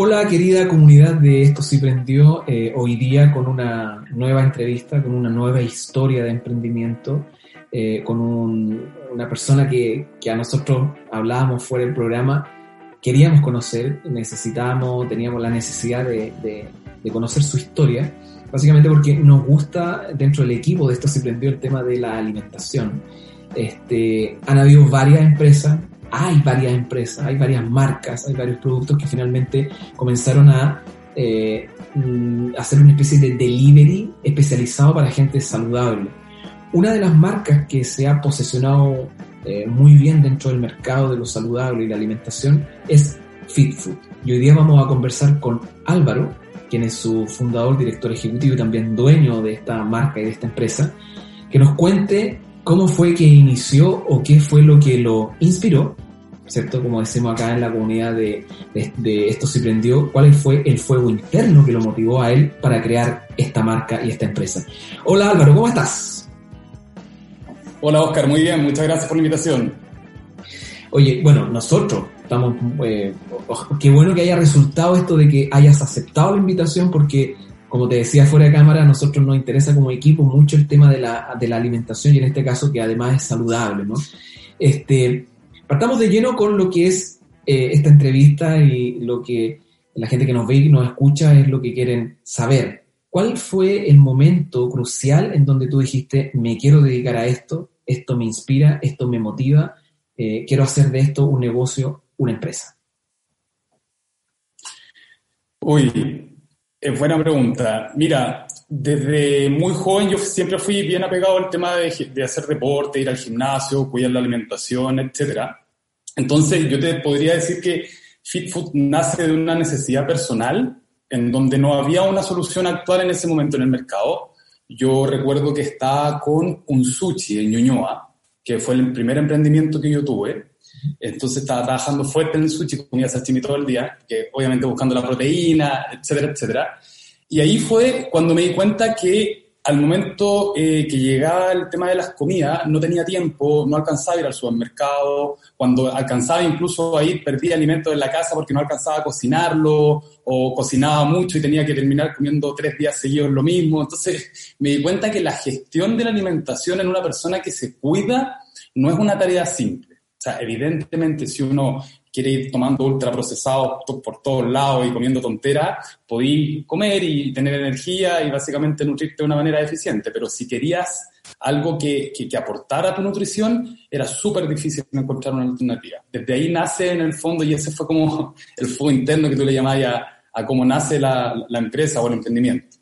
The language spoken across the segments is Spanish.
Hola querida comunidad de Esto sí prendió, eh, hoy día con una nueva entrevista, con una nueva historia de emprendimiento, eh, con una persona que, que, a nosotros hablábamos fuera del programa, queríamos conocer, necesitábamos, teníamos la necesidad de, de, conocer su historia, básicamente porque nos gusta dentro del equipo de Esto sí prendió el tema de la alimentación. Este, han habido varias empresas hay varias empresas, hay varias marcas, hay varios productos que finalmente comenzaron a eh, mm, hacer una especie de delivery especializado para gente saludable. Una de las marcas que se ha posesionado eh, muy bien dentro del mercado de lo saludable y la alimentación es FitFood. Y hoy día vamos a conversar con Álvaro, quien es su fundador, director ejecutivo y también dueño de esta marca y de esta empresa, que nos cuente cómo fue que inició o qué fue lo que lo inspiró, ¿cierto? Como decimos acá en la comunidad de, Esto se prendió, cuál fue el fuego interno que lo motivó a él para crear esta marca y esta empresa. Hola Álvaro, ¿cómo estás? Hola Oscar, muy bien, muchas gracias por la invitación. Oye, bueno, nosotros estamos, eh, qué bueno que haya resultado esto de que hayas aceptado la invitación porque como te decía fuera de cámara, a nosotros nos interesa como equipo mucho el tema de la, de la alimentación y en este caso que además es saludable. Este, partamos de lleno con lo que es eh, esta entrevista y lo que la gente que nos ve y nos escucha es lo que quieren saber. ¿Cuál fue el momento crucial en donde tú dijiste, me quiero dedicar a esto, esto me inspira, esto me motiva, eh, quiero hacer de esto un negocio, una empresa? Uy, es buena pregunta. Mira, desde muy joven yo siempre fui bien apegado al tema de, de, hacer deporte, ir al gimnasio, cuidar la alimentación, etc. Entonces yo te podría decir que FitFood nace de una necesidad personal en donde no había una solución actual en ese momento en el mercado. Yo recuerdo que estaba con un sushi en Ñuñoa, que fue el primer emprendimiento que yo tuve. Entonces estaba trabajando fuerte en el sushi, comía sashimi todo el día, que obviamente buscando la proteína, etcétera, etcétera. Y ahí fue cuando me di cuenta que al momento eh, que llegaba el tema de las comidas, no tenía tiempo, no alcanzaba a ir al supermercado, cuando alcanzaba incluso a ir, perdía alimentos en la casa porque no alcanzaba a cocinarlo, o cocinaba mucho y tenía que terminar comiendo tres días seguidos lo mismo. Entonces me di cuenta que la gestión de la alimentación en una persona que se cuida no es una tarea simple o sea, evidentemente, si uno quiere ir tomando ultraprocesados por todos lados y comiendo tonteras, podí comer y tener energía y básicamente nutrirte de una manera eficiente. Pero si querías algo que, que, aportara a tu nutrición, era súper difícil encontrar una alternativa. Desde ahí nace en el fondo, y ese fue como el fuego interno que tú le llamabas a, a cómo nace la, la, empresa o el emprendimiento.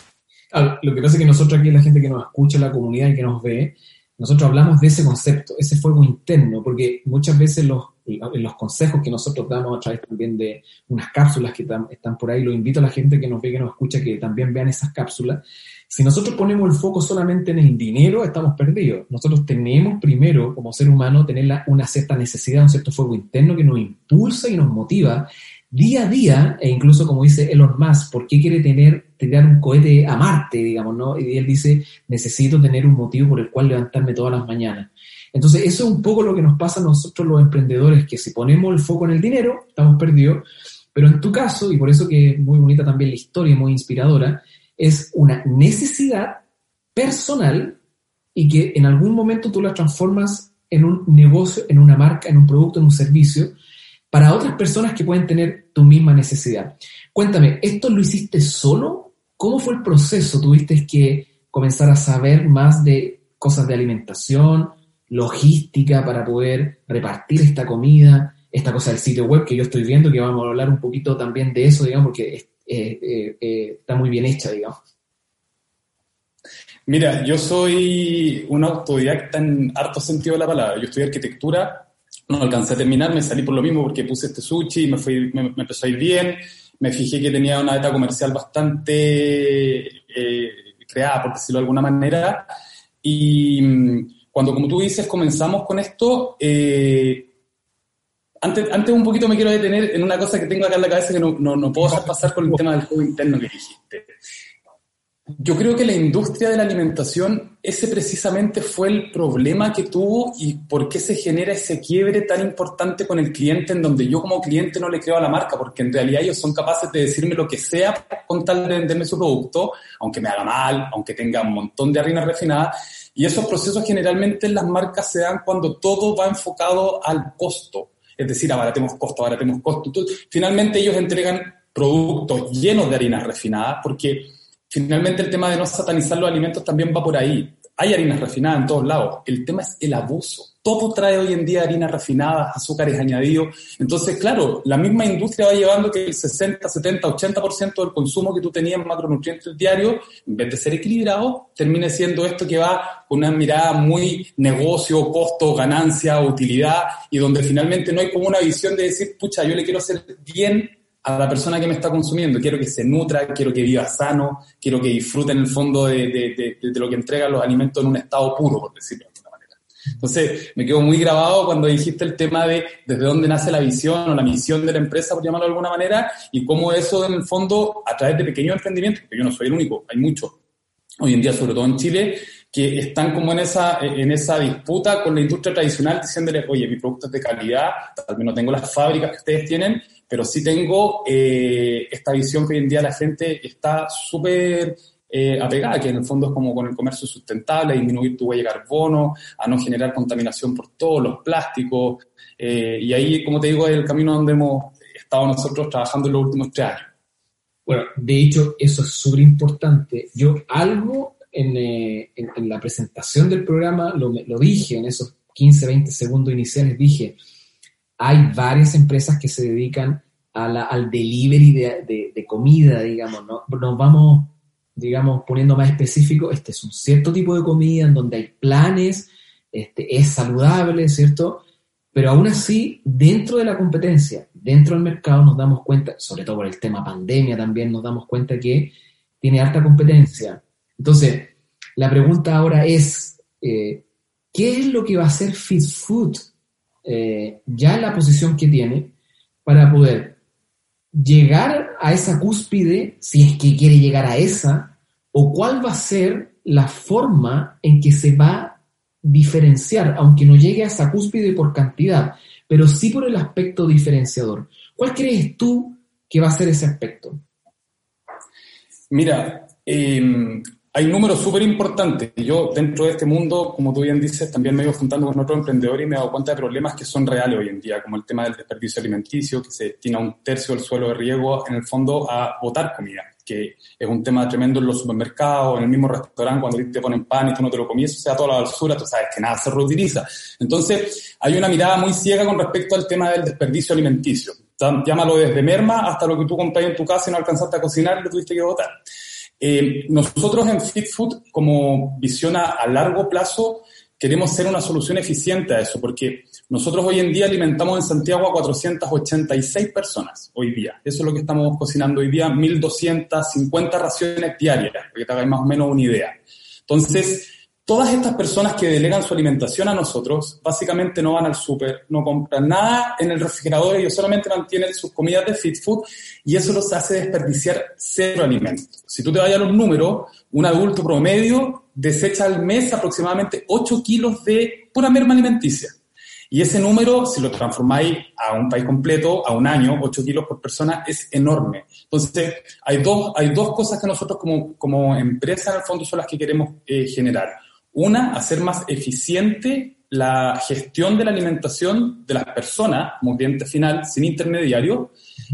lo que pasa es que nosotros aquí, la gente que nos escucha, la comunidad y que nos ve, nosotros hablamos de ese concepto, ese fuego interno, porque muchas veces los, los consejos que nosotros damos a través también de unas cápsulas que están por ahí, lo invito a la gente que nos ve, que nos escucha, que también vean esas cápsulas. Si nosotros ponemos el foco solamente en el dinero, estamos perdidos. Nosotros tenemos primero, como ser humano, tener una cierta necesidad, un cierto fuego interno que nos impulsa y nos motiva día a día, e incluso como dice Elon Musk, ¿por qué quiere tener, tirar un cohete a Marte, digamos, no? Y él dice, necesito tener un motivo por el cual levantarme todas las mañanas. Entonces, eso es un poco lo que nos pasa a nosotros los emprendedores, que si ponemos el foco en el dinero, estamos perdidos, pero en tu caso, y por eso que es muy bonita también la historia, muy inspiradora, es una necesidad personal y que en algún momento tú la transformas en un negocio, en una marca, en un producto, en un servicio, para otras personas que pueden tener tu misma necesidad. Cuéntame, ¿esto lo hiciste solo? ¿Cómo fue el proceso? ¿Tuviste que comenzar a saber más de cosas de alimentación, logística para poder repartir esta comida, esta cosa del sitio web que yo estoy viendo, que vamos a hablar un poquito también de eso, digamos, porque eh, eh, está muy bien hecha, digamos. Mira, yo soy un autodidacta en harto sentido de la palabra. Yo estudié arquitectura no alcancé a terminar, me salí por lo mismo porque puse este sushi, me, fui, me, empezó a ir bien, me fijé que tenía una dieta comercial bastante eh, creada, por decirlo de alguna manera, y mm, cuando, como tú dices, comenzamos con esto, eh, antes, antes un poquito me quiero detener en una cosa que tengo acá en la cabeza que no, no, no puedo dejar pasar con el tema del juego interno que dijiste. Yo creo que la industria de la alimentación, ese precisamente fue el problema que tuvo y por qué se genera ese quiebre tan importante con el cliente en donde yo como cliente no le creo a la marca, porque en realidad ellos son capaces de decirme lo que sea con tal de venderme su producto, aunque me haga mal, aunque tenga un montón de harina refinada. Y esos procesos generalmente en las marcas se dan cuando todo va enfocado al costo. Es decir, abaratemos costo, abaratemos costo. finalmente ellos entregan productos llenos de harinas refinadas porque finalmente el tema de no satanizar los alimentos también va por ahí. Hay harinas refinadas en todos lados. El tema es el abuso. Todo trae hoy en día harinas refinadas, azúcares añadidos. Entonces, claro, la misma industria va llevando que el 60, 70, 80% del consumo que tú tenías en macronutrientes diarios, en vez de ser equilibrado, termine siendo esto que va con una mirada muy negocio, costo, ganancia, utilidad, y donde finalmente no hay como una visión de decir, pucha, yo le quiero hacer bien a la persona que me está consumiendo. Quiero que se nutra, quiero que viva sano, quiero que disfrute en el fondo de, de, lo que entregan los alimentos en un estado puro, por decirlo de alguna manera. Entonces, me quedó muy grabado cuando dijiste el tema de desde dónde nace la visión o la misión de la empresa, por llamarlo de alguna manera, y cómo eso en el fondo, a través de pequeños emprendimientos, porque yo no soy el único, hay muchos, hoy en día, sobre todo en Chile, que están como en esa, en esa disputa con la industria tradicional, diciéndole, oye, mi producto es de calidad, tal vez no tengo las fábricas que ustedes tienen, pero sí tengo eh, esta visión que hoy en día la gente está súper eh, apegada, que en el fondo es como con el comercio sustentable, disminuir tu huella de carbono, a no generar contaminación por todos los plásticos. Eh, y ahí, como te digo, es el camino donde hemos estado nosotros trabajando en los últimos tres años. Bueno, de hecho, eso es súper importante. Yo algo en, en, la presentación del programa lo, lo dije, en esos 15, 20 segundos iniciales, dije, hay varias empresas que se dedican al delivery de, comida, digamos, ¿no? Nos vamos, digamos, poniendo más específico, este es un cierto tipo de comida en donde hay planes, este, es saludable, ¿cierto? Pero aún así, dentro de la competencia, dentro del mercado, nos damos cuenta, sobre todo por el tema pandemia también, nos damos cuenta que tiene alta competencia. Entonces, la pregunta ahora es, eh, ¿qué es lo que va a hacer Fit Food eh, ya la posición que tiene para poder llegar a esa cúspide, si es que quiere llegar a esa, o cuál va a ser la forma en que se va a diferenciar, aunque no llegue a esa cúspide por cantidad, pero sí por el aspecto diferenciador. ¿Cuál crees tú que va a ser ese aspecto? Mira, eh, hay números súper importantes. Yo, dentro de este mundo, como tú bien dices, también me he ido juntando con otros emprendedores y me he dado cuenta de problemas que son reales hoy en día, como el tema del desperdicio alimenticio, que se tiene un tercio del suelo de riego, en el fondo, a botar comida, que es un tema tremendo en los supermercados, en el mismo restaurante, cuando te ponen pan y tú no te lo comías, o sea, toda la basura, tú sabes que nada se reutiliza. Entonces, hay una mirada muy ciega con respecto al tema del desperdicio alimenticio. Llámalo desde merma hasta lo que tú compras en tu casa y no alcanzaste a cocinar y lo tuviste que botar. Eh, nosotros en Fit Food, como visión a, largo plazo, queremos ser una solución eficiente a eso, porque nosotros hoy en día alimentamos en Santiago a 486 personas, hoy día. Eso es lo que estamos cocinando hoy día, 1.250 raciones diarias, para que te hagáis más o menos una idea. Entonces, Todas estas personas que delegan su alimentación a nosotros, básicamente no van al súper, no compran nada en el refrigerador, ellos solamente mantienen sus comidas de fit food y eso los hace desperdiciar cero alimentos. Si tú te vayas a los números, un adulto promedio desecha al mes aproximadamente 8 kilos de pura merma alimenticia. Y ese número, si lo transformáis a un país completo, a un año, 8 kilos por persona, es enorme. Entonces, hay dos, hay dos cosas que nosotros como, como empresa en el fondo son las que queremos eh, generar. Una, hacer más eficiente la gestión de la alimentación de las personas como cliente final, sin intermediario.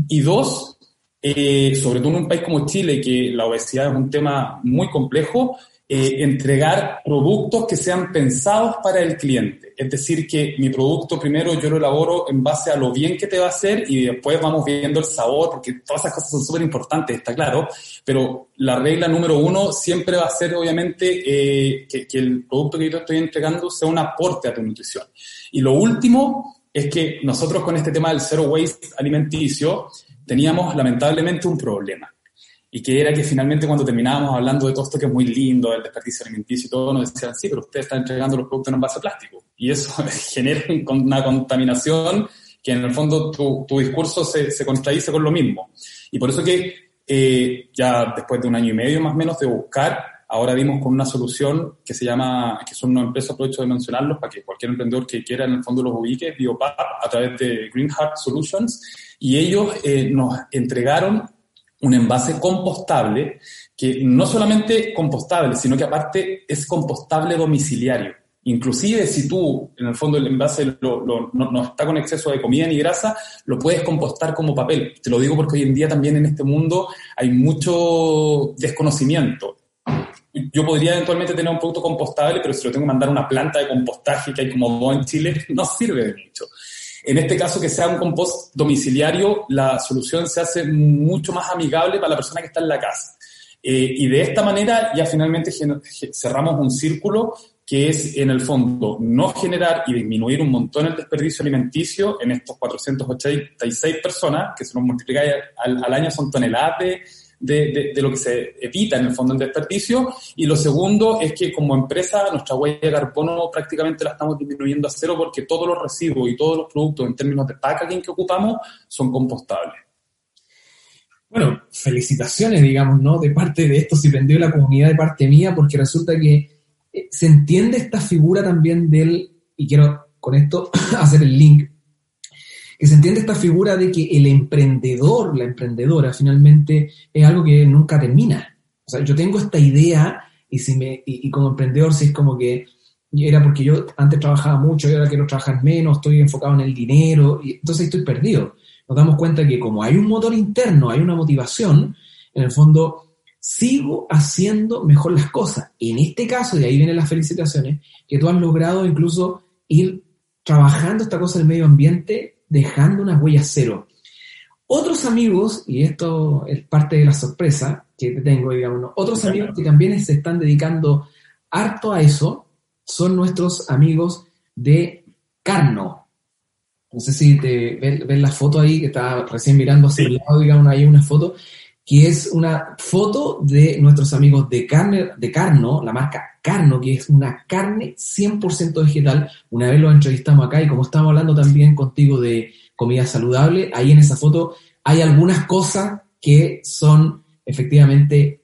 Y dos, eh, sobre todo en un país como Chile, que la obesidad es un tema muy complejo, eh, entregar productos que sean pensados para el cliente. Es decir, que mi producto primero yo lo elaboro en base a lo bien que te va a hacer y después vamos viendo el sabor, porque todas esas cosas son súper importantes, está claro, pero la regla número uno siempre va a ser obviamente eh, que, que el producto que yo estoy entregando sea un aporte a tu nutrición. Y lo último es que nosotros con este tema del zero waste alimenticio teníamos lamentablemente un problema y que era que finalmente cuando terminábamos hablando de todo esto que es muy lindo, del desperdicio alimenticio y todo, nos decían, sí, pero usted está entregando los productos en a plástico. Y eso genera una contaminación que en el fondo tu, tu discurso se, se, contradice con lo mismo. Y por eso que eh, ya después de un año y medio más o menos de buscar, ahora dimos con una solución que se llama, que son una empresa, aprovecho de mencionarlos para que cualquier emprendedor que quiera en el fondo los ubique, BioPap, a través de Green Heart Solutions, y ellos eh, nos entregaron un envase compostable que no solamente compostable, sino que aparte es compostable domiciliario. Inclusive si tú, en el fondo, el envase no, está con exceso de comida ni grasa, lo puedes compostar como papel. Te lo digo porque hoy en día también en este mundo hay mucho desconocimiento. Yo podría eventualmente tener un producto compostable, pero si lo tengo que mandar a una planta de compostaje que hay como dos en Chile, no sirve de mucho. En este caso, que sea un compost domiciliario, la solución se hace mucho más amigable para la persona que está en la casa. Eh, y de esta manera ya finalmente cerramos un círculo que es en el fondo no generar y disminuir un montón el desperdicio alimenticio en estos 486 personas, que se nos multiplica al, al año son toneladas de, lo que se evita en el fondo en desperdicio. Y lo segundo es que como empresa nuestra huella de carbono prácticamente la estamos disminuyendo a cero porque todos los residuos y todos los productos en términos de packaging que ocupamos son compostables. Bueno, felicitaciones, digamos, ¿no? De parte de esto, si vendió la comunidad de parte mía, porque resulta que eh, se entiende esta figura también del, y quiero con esto hacer el link, que se entiende esta figura de que el emprendedor, la emprendedora, finalmente es algo que nunca termina. O sea, yo tengo esta idea y, si me, y, como emprendedor, si es como que era porque yo antes trabajaba mucho y ahora quiero trabajar menos, estoy enfocado en el dinero, y entonces estoy perdido. Nos damos cuenta que como hay un motor interno, hay una motivación, en el fondo sigo haciendo mejor las cosas. En este caso, y ahí vienen las felicitaciones, que tú has logrado incluso ir trabajando esta cosa del medio ambiente, dejando una huella cero. Otros amigos, y esto es parte de la sorpresa que tengo, digamos, otros amigos que también se están dedicando harto a eso, son nuestros amigos de Carno. No sé si te ven, la foto ahí, que está recién mirando hacia el lado, digamos, hay una foto que es una foto de nuestros amigos de, carne, de Carno, la marca Carno, que es una carne 100% vegetal. Una vez lo entrevistamos acá y como estamos hablando también contigo de comida saludable, ahí en esa foto hay algunas cosas que son efectivamente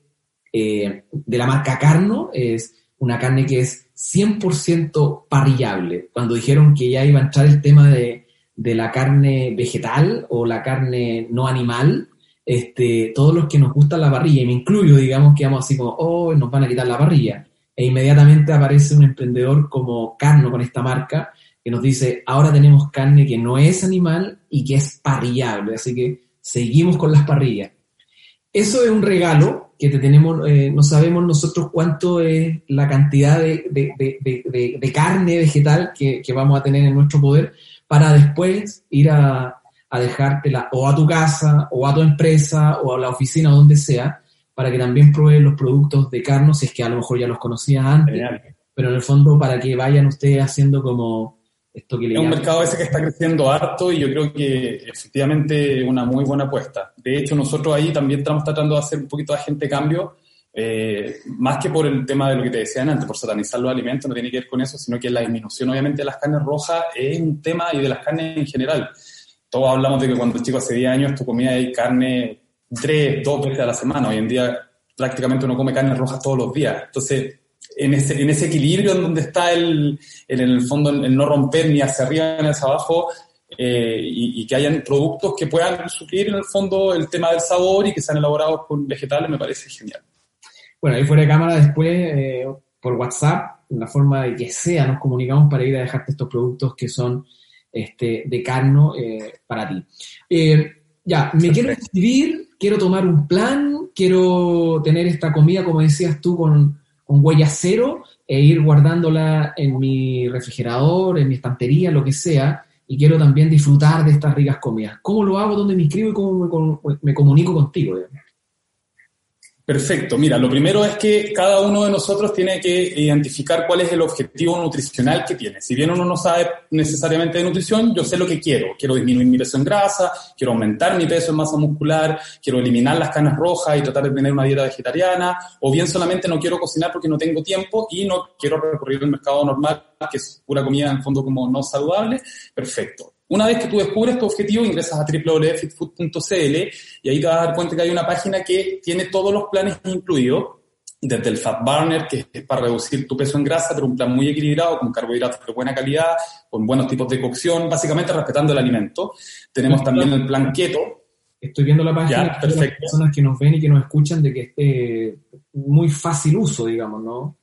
eh, de la marca Carno, es una carne que es 100% parrillable. Cuando dijeron que ya iba a entrar el tema de, de la carne vegetal o la carne no animal, este, todos los que nos gusta la parrilla, y me incluyo, digamos que vamos así como, oh, nos van a quitar la parrilla. E inmediatamente aparece un emprendedor como Carno con esta marca que nos dice, ahora tenemos carne que no es animal y que es parrillable, así que seguimos con las parrillas. Eso es un regalo que te tenemos, eh, no sabemos nosotros cuánto es la cantidad de, de, carne vegetal que, que, vamos a tener en nuestro poder para después ir a, a dejártela o a tu casa, o a tu empresa, o a la oficina, donde sea, para que también prueben los productos de Carno, si es que a lo mejor ya los conocías antes, pero en el fondo para que vayan ustedes haciendo como esto que le Es un mercado ese que está creciendo harto y yo creo que efectivamente una muy buena apuesta. De hecho, nosotros ahí también estamos tratando de hacer un poquito de agente cambio, eh, más que por el tema de lo que te decían antes, por satanizar los alimentos, no tiene que ver con eso, sino que la disminución obviamente de las carnes rojas es un tema y de las carnes en general todos hablamos de que cuando chico hace 10 años comida hay carne tres, dos veces a la semana. Hoy en día prácticamente uno come carne roja todos los días. Entonces, en ese, en ese equilibrio en donde está el, en el fondo el no romper ni hacia arriba ni hacia abajo, eh, y, que hayan productos que puedan suplir en el fondo el tema del sabor y que sean elaborados con vegetales, me parece genial. Bueno, ahí fuera de cámara después, eh, por WhatsApp, una forma de que sea, nos comunicamos para ir a dejarte estos productos que son este, de Carno eh, para ti. Eh, ya, me quiero escribir, quiero tomar un plan, quiero tener esta comida, como decías tú, con, con huella cero e ir guardándola en mi refrigerador, en mi estantería, lo que sea, y quiero también disfrutar de estas ricas comidas. ¿Cómo lo hago? ¿Dónde me inscribo y cómo me, me comunico contigo? Perfecto. Mira, lo primero es que cada uno de nosotros tiene que identificar cuál es el objetivo nutricional que tiene. Si bien uno no sabe necesariamente de nutrición, yo sé lo que quiero. Quiero disminuir mi peso en grasa, quiero aumentar mi peso en masa muscular, quiero eliminar las canas rojas y tratar de tener una dieta vegetariana, o bien solamente no quiero cocinar porque no tengo tiempo y no quiero recorrer el mercado normal, que es pura comida en fondo como no saludable. Perfecto Una vez que tú descubres tu objetivo, ingresas a www.fitfood.cl y ahí te vas a dar cuenta que hay una página que tiene todos los planes incluidos, desde el Fat Burner, que es para reducir tu peso en grasa, pero un plan muy equilibrado, con carbohidratos de buena calidad, con buenos tipos de cocción, básicamente respetando el alimento. Tenemos también el plan Keto. Estoy viendo la página de las personas que nos ven y que nos escuchan de que esté muy fácil uso, digamos, ¿no?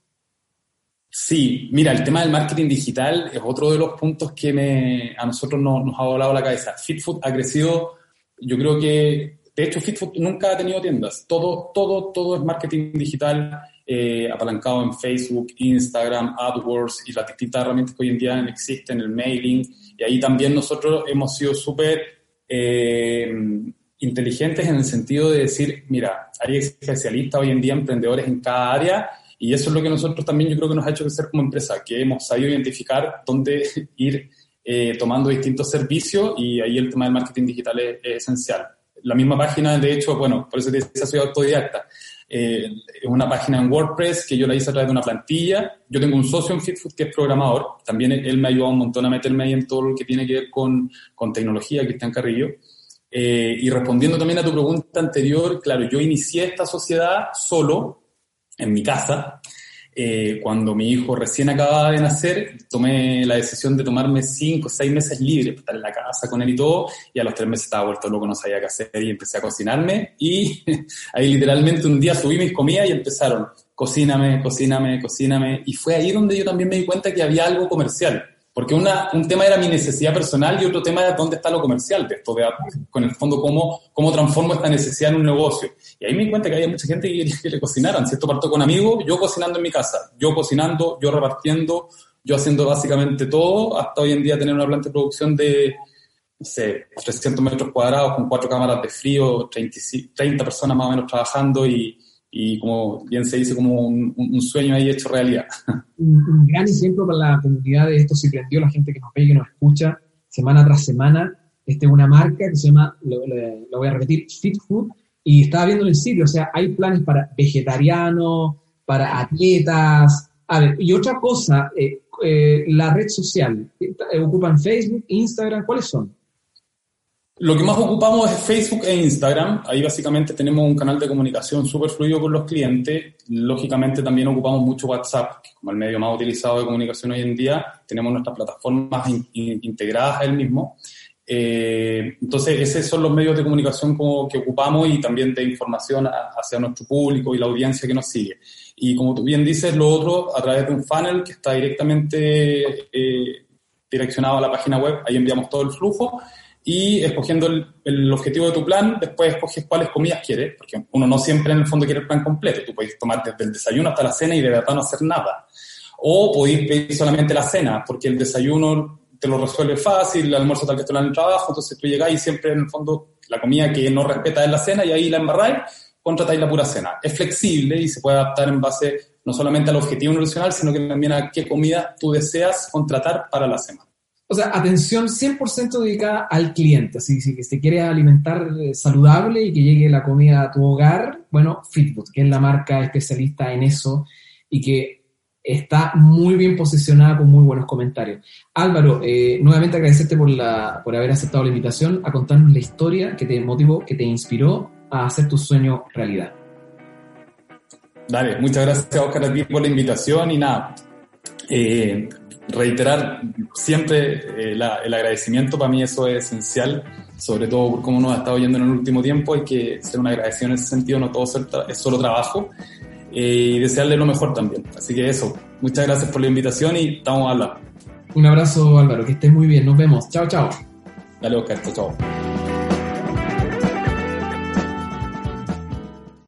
Sí, mira, el tema del marketing digital es otro de los puntos que me, a nosotros nos ha volado la cabeza. FitFood ha crecido, yo creo que, de hecho, FitFood nunca ha tenido tiendas. Todo, todo, todo es marketing digital, eh, apalancado en Facebook, Instagram, AdWords y las distintas herramientas que hoy en día existen, el mailing. Y ahí también nosotros hemos sido súper eh, inteligentes en el sentido de decir, mira, hay especialistas hoy en día, emprendedores en cada área y eso es lo que nosotros también yo creo que nos ha hecho crecer como empresa, que hemos sabido identificar dónde ir eh, tomando distintos servicios y ahí el tema del marketing digital es, esencial. La misma página, de hecho, bueno, por eso te decía, soy autodidacta. Eh, es una página en WordPress que yo la hice a través de una plantilla. Yo tengo un socio en FitFood que es programador. También él me ha ayudado un montón a meterme ahí en todo lo que tiene que ver con, con tecnología, Cristian Carrillo. Eh, y respondiendo también a tu pregunta anterior, claro, yo inicié esta sociedad solo, en mi casa. Eh, cuando mi hijo recién acababa de nacer, tomé la decisión de tomarme cinco o seis meses libres para estar en la casa con él y todo, y a los tres meses estaba vuelto loco, no sabía qué hacer, y empecé a cocinarme, y ahí literalmente un día subí mis comidas y empezaron, cocíname, cocíname, cocíname, y fue ahí donde yo también me di cuenta que había algo comercial, porque una, un tema era mi necesidad personal y otro tema era dónde está lo comercial de esto, de, con el fondo cómo, cómo transformo esta necesidad en un negocio. Y ahí me di cuenta que había mucha gente que le cocinaran. Si esto partió con amigos, yo cocinando en mi casa, yo cocinando, yo repartiendo, yo haciendo básicamente todo, hasta hoy en día tener una planta de producción de, no sé, 300 metros cuadrados con cuatro cámaras de frío, 30, 30 personas más o menos trabajando y, y como bien se dice, como un, sueño ahí hecho realidad. Un, gran ejemplo para la comunidad de esto si prendió la gente que nos ve y que nos escucha semana tras semana. Este es una marca que se llama, lo, voy a repetir, Fit Food, y estaba viendo en el sitio, o sea, hay planes para vegetarianos, para atletas. A ver, y otra cosa, eh, eh, la red social, eh, ¿ocupan Facebook, Instagram? ¿Cuáles son? Lo que más ocupamos es Facebook e Instagram. Ahí básicamente tenemos un canal de comunicación súper fluido con los clientes. Lógicamente también ocupamos mucho WhatsApp, como el medio más utilizado de comunicación hoy en día. Tenemos nuestras plataformas integradas a él mismo. Eh, entonces, esos son los medios de comunicación que ocupamos y también de información hacia nuestro público y la audiencia que nos sigue. Y como tú bien dices, lo otro a través de un funnel que está directamente eh, direccionado a la página web. Ahí enviamos todo el flujo y escogiendo el, objetivo de tu plan, después escoges cuáles comidas quieres, porque uno no siempre en el fondo quiere el plan completo, tú puedes tomar desde el desayuno hasta la cena y de verdad no hacer nada. O podéis pedir solamente la cena, porque el desayuno te lo resuelve fácil, el almuerzo tal vez te lo dan en el trabajo, entonces tú llegás y siempre en el fondo la comida que no respeta es la cena y ahí la embarráis, contratáis la pura cena. Es flexible y se puede adaptar en base no solamente al objetivo nutricional, sino que también a qué comida tú deseas contratar para la semana. O sea, atención 100% dedicada al cliente. Así que si te quiere alimentar eh, saludable y que llegue la comida a tu hogar, bueno, Fitfood, que es la marca especialista en eso y que está muy bien posicionada con muy buenos comentarios. Álvaro, eh, nuevamente agradecerte por, la, por haber aceptado la invitación a contarnos la historia que te motivó, que te inspiró a hacer tu sueño realidad. Dale, muchas gracias Oscar a ti por la invitación y nada. Eh, reiterar siempre eh, el agradecimiento, para mí eso es esencial, sobre todo por cómo nos ha estado yendo en el último tiempo, hay que ser una agradecido en ese sentido, no todo es solo trabajo, eh, y desearle lo mejor también. Así que eso, muchas gracias por la invitación y estamos a hablar. Un abrazo Álvaro, que estés muy bien, nos vemos, chao, chao. Dale Oscar, chao.